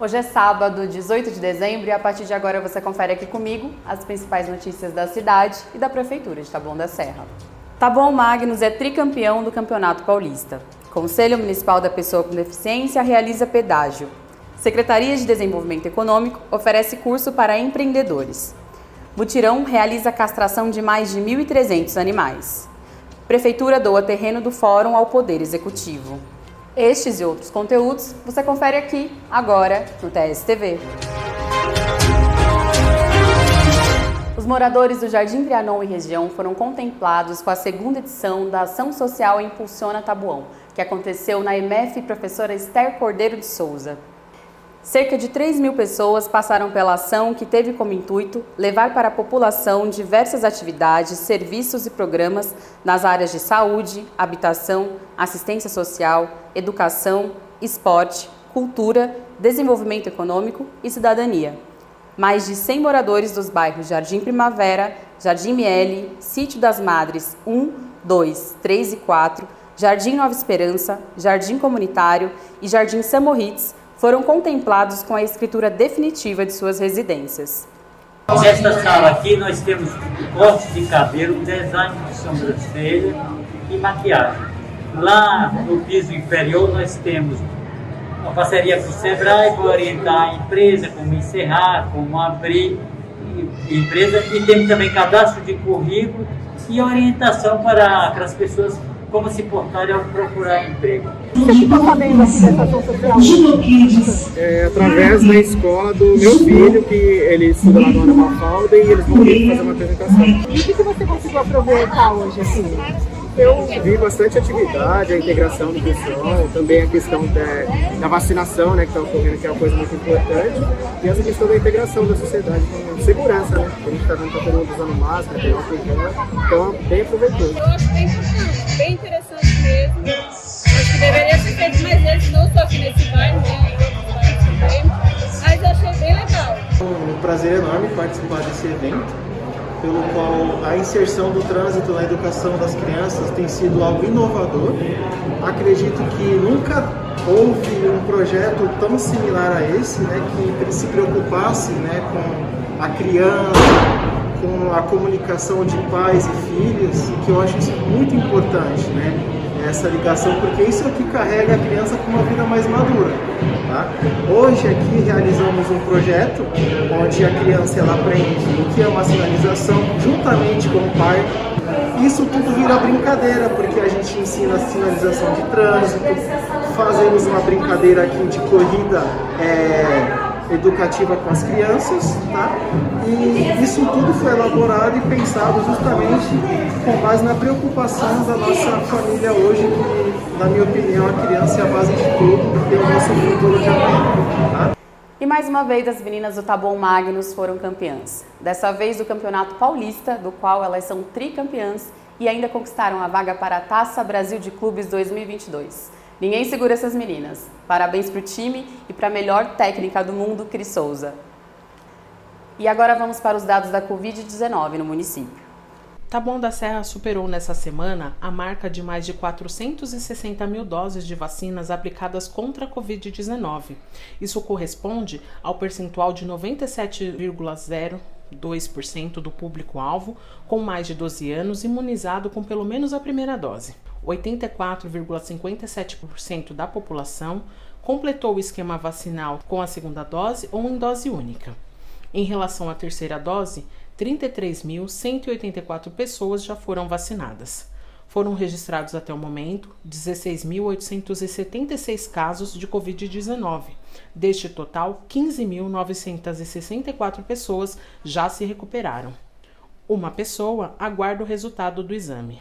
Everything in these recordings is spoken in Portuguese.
Hoje é sábado, 18 de dezembro, e a partir de agora você confere aqui comigo as principais notícias da cidade e da Prefeitura de Taboão da Serra. Taboão Magnus é tricampeão do Campeonato Paulista. Conselho Municipal da Pessoa com Deficiência realiza pedágio. Secretaria de Desenvolvimento Econômico oferece curso para empreendedores. Mutirão realiza castração de mais de 1.300 animais. Prefeitura doa terreno do Fórum ao Poder Executivo. Estes e outros conteúdos você confere aqui, agora, no TSTV. Os moradores do Jardim Trianon e região foram contemplados com a segunda edição da Ação Social Impulsiona Tabuão, que aconteceu na EMF Professora Esther Cordeiro de Souza. Cerca de 3 mil pessoas passaram pela ação que teve como intuito levar para a população diversas atividades, serviços e programas nas áreas de saúde, habitação, assistência social, educação, esporte, cultura, desenvolvimento econômico e cidadania. Mais de 100 moradores dos bairros Jardim Primavera, Jardim Miele, Sítio das Madres 1, 2, 3 e 4, Jardim Nova Esperança, Jardim Comunitário e Jardim Samoritz foram contemplados com a escritura definitiva de suas residências. Nesta sala aqui nós temos corte de cabelo, design de sobrancelha e maquiagem. Lá no piso inferior nós temos uma parceria com o Sebrae para orientar a empresa, como encerrar, como abrir empresa e temos também cadastro de currículo e orientação para, para as pessoas como se portar ao procurar emprego. Você ficou sabendo aqui dessa social? É, através da escola do meu filho, que ele estuda lá no Ana Mafalda, e eles vão vir fazer uma apresentação. E o que você conseguiu aproveitar hoje, assim? Eu vi bastante atividade, a integração do pessoal, também a questão da, da vacinação, né, que está ocorrendo, que é uma coisa muito importante, e essa questão da integração da sociedade com segurança, né? A gente está vendo que tá todo mundo usando máscara, tem álcool gel, então bem aproveitoso. Eu acho bem importante, bem interessante mesmo. Acho que deveria ser feito mais vezes, não só aqui nesse bairro, né, também, mas eu achei bem legal. Um prazer enorme participar desse evento pelo qual a inserção do trânsito na educação das crianças tem sido algo inovador. Acredito que nunca houve um projeto tão similar a esse, né, que se preocupasse né, com a criança, com a comunicação de pais e filhos, que eu acho isso muito importante, né? essa ligação, porque isso é que carrega a criança para uma vida mais madura. Tá? Hoje aqui realizamos um projeto onde a criança ela aprende o que é uma sinalização juntamente com o pai. Isso tudo vira brincadeira, porque a gente ensina a sinalização de trânsito, fazemos uma brincadeira aqui de corrida é, educativa com as crianças, tá? E isso tudo foi elaborado e pensado justamente com base na preocupação da nossa família hoje, que, na minha opinião, a criança é a base de tudo, e o nosso futuro de amanhã, tá? E mais uma vez as meninas do Taboão Magnus foram campeãs. Dessa vez do Campeonato Paulista, do qual elas são tricampeãs e ainda conquistaram a vaga para a Taça Brasil de Clubes 2022. Ninguém segura essas meninas. Parabéns para o time e para a melhor técnica do mundo, Cris Souza. E agora vamos para os dados da Covid-19 no município. Taboão da Serra superou nessa semana a marca de mais de 460 mil doses de vacinas aplicadas contra a Covid-19. Isso corresponde ao percentual de 97,02% do público-alvo com mais de 12 anos imunizado com pelo menos a primeira dose. 84,57% da população completou o esquema vacinal com a segunda dose ou em dose única. Em relação à terceira dose, 33.184 pessoas já foram vacinadas. Foram registrados até o momento 16.876 casos de Covid-19. Deste total, 15.964 pessoas já se recuperaram. Uma pessoa aguarda o resultado do exame.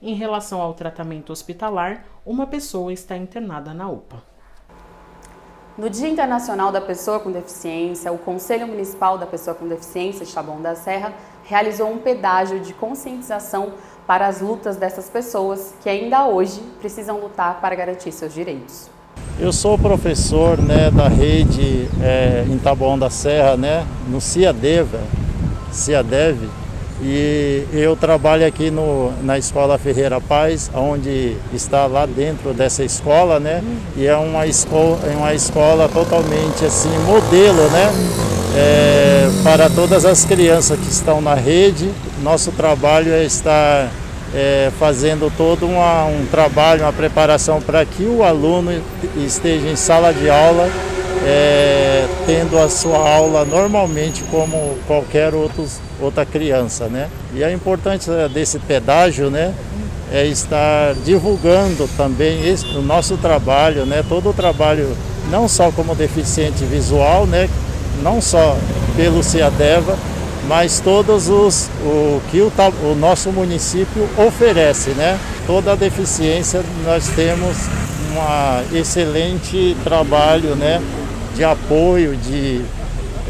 Em relação ao tratamento hospitalar, uma pessoa está internada na UPA. No Dia Internacional da Pessoa com Deficiência, o Conselho Municipal da Pessoa com Deficiência de Taboão da Serra realizou um pedágio de conscientização para as lutas dessas pessoas que ainda hoje precisam lutar para garantir seus direitos. Eu sou professor né, da rede é, em Taboão da Serra, né, no CIADEV, CIADEV E eu trabalho aqui no, na Escola Ferreira Paz, onde está lá dentro dessa escola, né? E é uma escola, é uma escola totalmente assim, modelo, né? É, para todas as crianças que estão na rede. Nosso trabalho é estar é, fazendo todo uma, um trabalho, uma preparação para que o aluno esteja em sala de aula é, tendo a sua aula normalmente como qualquer outros, outra criança, né? E a importância desse pedágio, né? É estar divulgando também esse, o nosso trabalho, né? Todo o trabalho, não só como deficiente visual, né? Não só pelo CIADEVA, mas todos os o que o, o nosso município oferece, né? Toda a deficiência nós temos um excelente trabalho, né? De apoio, de,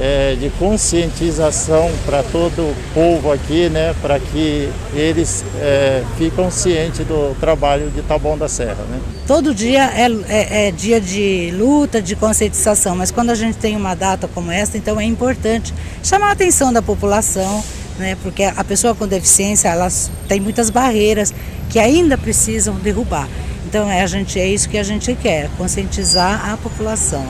é, de conscientização para todo o povo aqui, né, para que eles é, ficam cientes do trabalho de Taboão da Serra. Né. Todo dia é, é, é dia de luta, de conscientização, mas quando a gente tem uma data como esta, então é importante chamar a atenção da população, né, porque a pessoa com deficiência elas tem muitas barreiras que ainda precisam derrubar. Então é, a gente, é isso que a gente quer, conscientizar a população.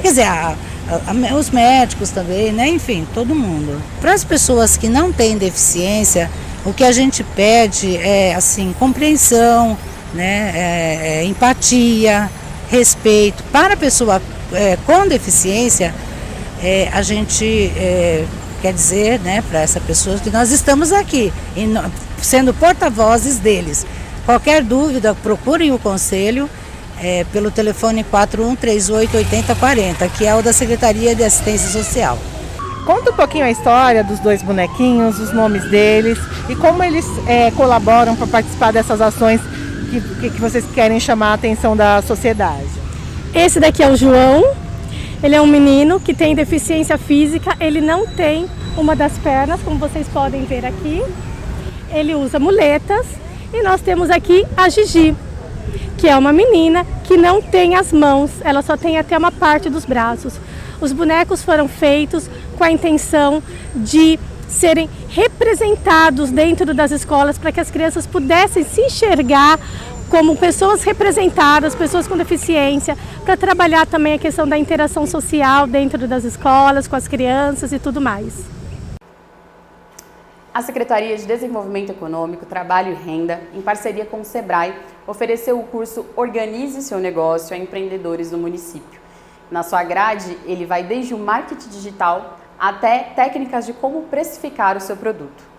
Quer dizer, a, a, os médicos também, né? enfim, todo mundo. Para as pessoas que não têm deficiência, o que a gente pede é assim, compreensão, né? É, é, empatia, respeito. Para a pessoa é, com deficiência, é, a gente é, quer dizer né, para essa pessoa que nós estamos aqui, sendo porta-vozes deles. Qualquer dúvida, procurem o conselho é, pelo telefone 41388040, que é o da Secretaria de Assistência Social. Conta um pouquinho a história dos dois bonequinhos, os nomes deles e como eles é, colaboram para participar dessas ações que, que vocês querem chamar a atenção da sociedade. Esse daqui é o João, ele é um menino que tem deficiência física, ele não tem uma das pernas, como vocês podem ver aqui. Ele usa muletas e nós temos aqui a Gigi que é uma menina que não tem as mãos, ela só tem até uma parte dos braços. Os bonecos foram feitos com a intenção de serem representados dentro das escolas para que as crianças pudessem se enxergar como pessoas representadas, pessoas com deficiência, para trabalhar também a questão da interação social dentro das escolas, com as crianças e tudo mais. A Secretaria de Desenvolvimento Econômico, Trabalho e Renda, em parceria com o SEBRAE, ofereceu o curso Organize seu negócio a empreendedores do município. Na sua grade, ele vai desde o marketing digital até técnicas de como precificar o seu produto.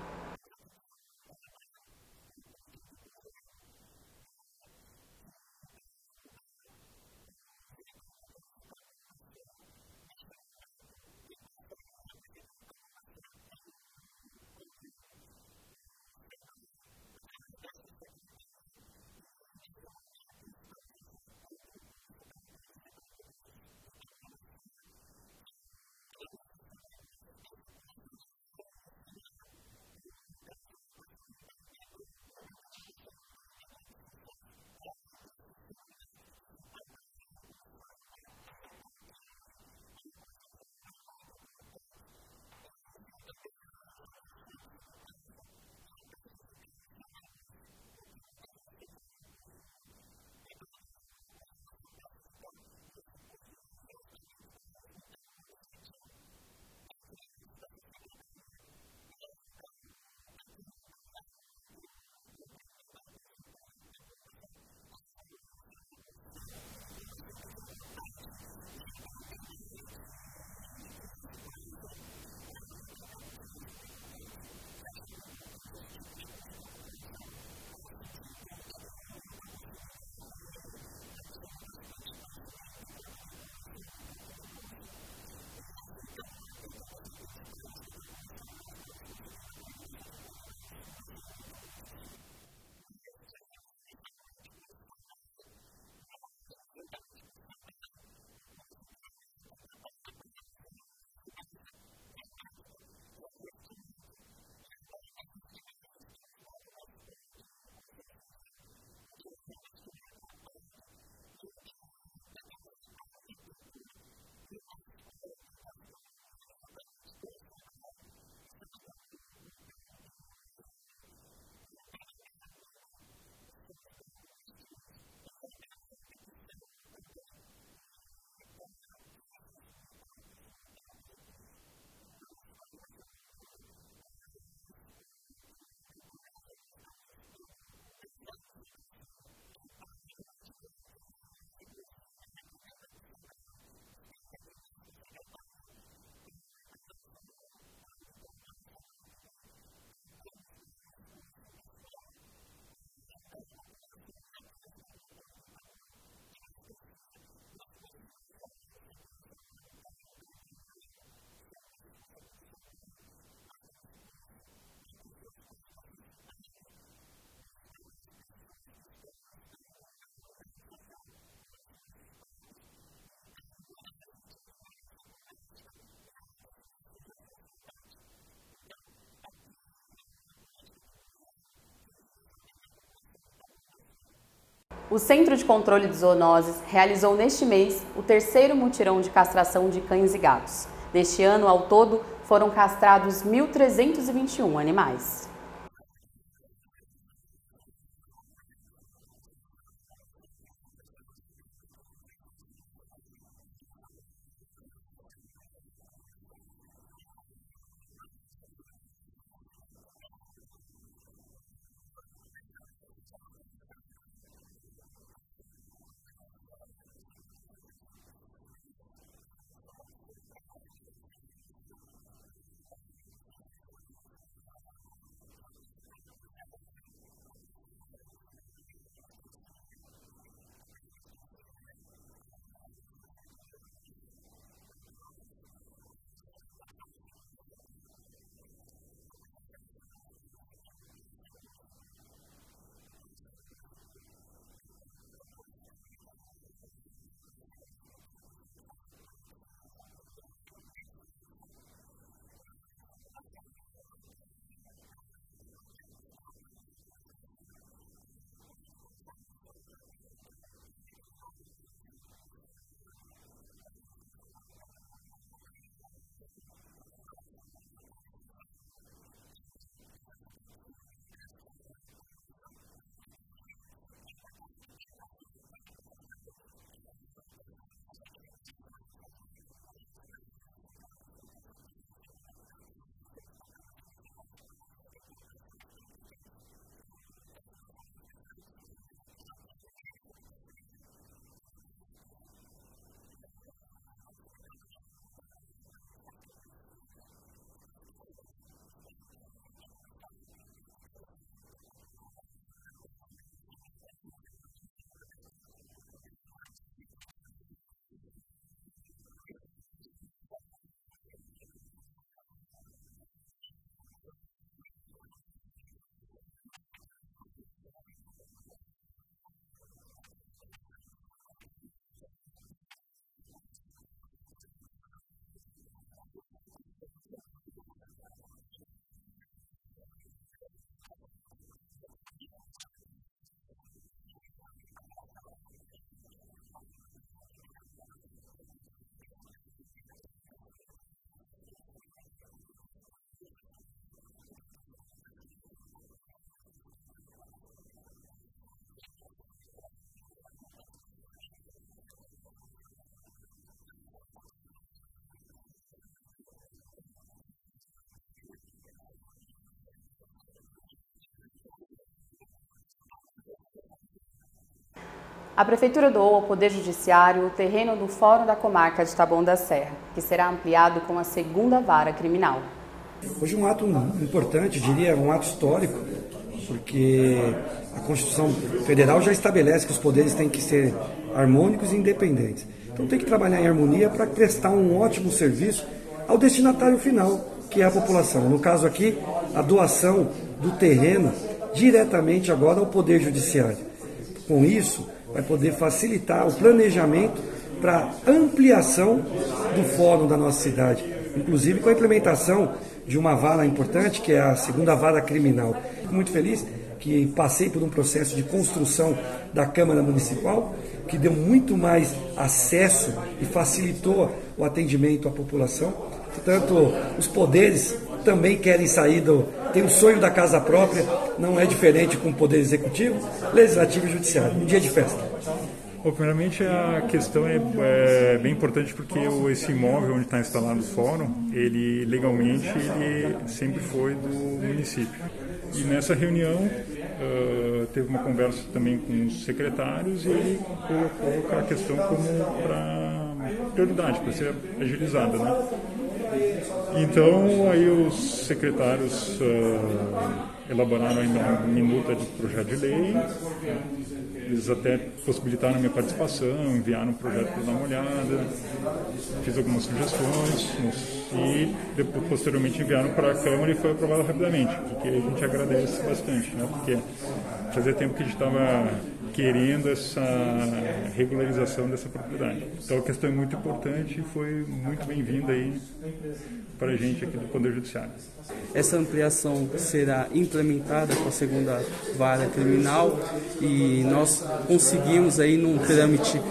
O Centro de Controle de Zoonoses realizou neste mês o terceiro mutirão de castração de cães e gatos. Neste ano, ao todo, foram castrados 1.321 animais. A Prefeitura doou ao Poder Judiciário o terreno do Fórum da Comarca de Taboão da Serra, que será ampliado com a segunda vara criminal. Hoje um ato importante, diria um ato histórico, porque a Constituição Federal já estabelece que os poderes têm que ser harmônicos e independentes. Então tem que trabalhar em harmonia para prestar um ótimo serviço ao destinatário final, que é a população. No caso aqui, a doação do terreno diretamente agora ao Poder Judiciário. Com isso, vai poder facilitar o planejamento para ampliação do fórum da nossa cidade, inclusive com a implementação de uma vara importante, que é a segunda vara criminal. Fico muito feliz que passei por um processo de construção da Câmara Municipal, que deu muito mais acesso e facilitou o atendimento à população. Portanto, os poderes também querem sair do. Tem o sonho da casa própria, não é diferente com o Poder Executivo, Legislativo e Judiciário. Um dia de festa. Bom, primeiramente a questão é, é, bem importante porque esse imóvel onde está instalado o fórum, ele legalmente ele sempre foi do município. E nessa reunião uh, teve uma conversa também com os secretários e ele colocou a questão como para prioridade, para ser agilizada, né? Então, aí os secretários uh, elaboraram ainda uma minuta de projeto de lei, eles até possibilitaram a minha participação, enviaram um projeto para dar uma olhada, fiz algumas sugestões e depois, posteriormente enviaram para a Câmara e foi aprovado rapidamente, o que a gente agradece bastante, né? porque fazia tempo que a gente estava querendo essa regularização dessa propriedade. Então a questão é muito importante e foi muito bem-vinda aí para a gente aqui do Poder Judiciário. Essa ampliação será implementada com a segunda vara criminal e nós conseguimos aí num trâmite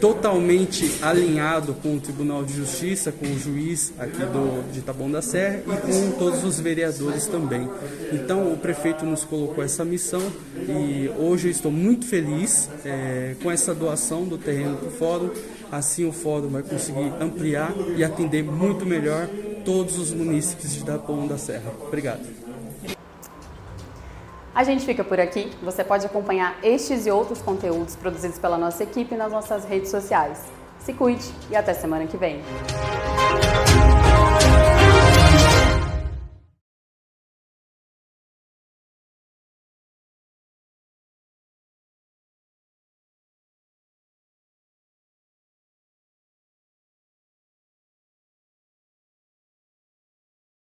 totalmente alinhado com o Tribunal de Justiça, com o juiz aqui do, de Taboão da Serra e com todos os vereadores também. Então o prefeito nos colocou essa missão e hoje eu estou muito feliz é, com essa doação do terreno para o fórum. Assim o fórum vai conseguir ampliar e atender muito melhor todos os munícipes de Taboão da Serra. Obrigado. A gente fica por aqui. Você pode acompanhar estes e outros conteúdos produzidos pela nossa equipe nas nossas redes sociais. Se cuide e até semana que vem.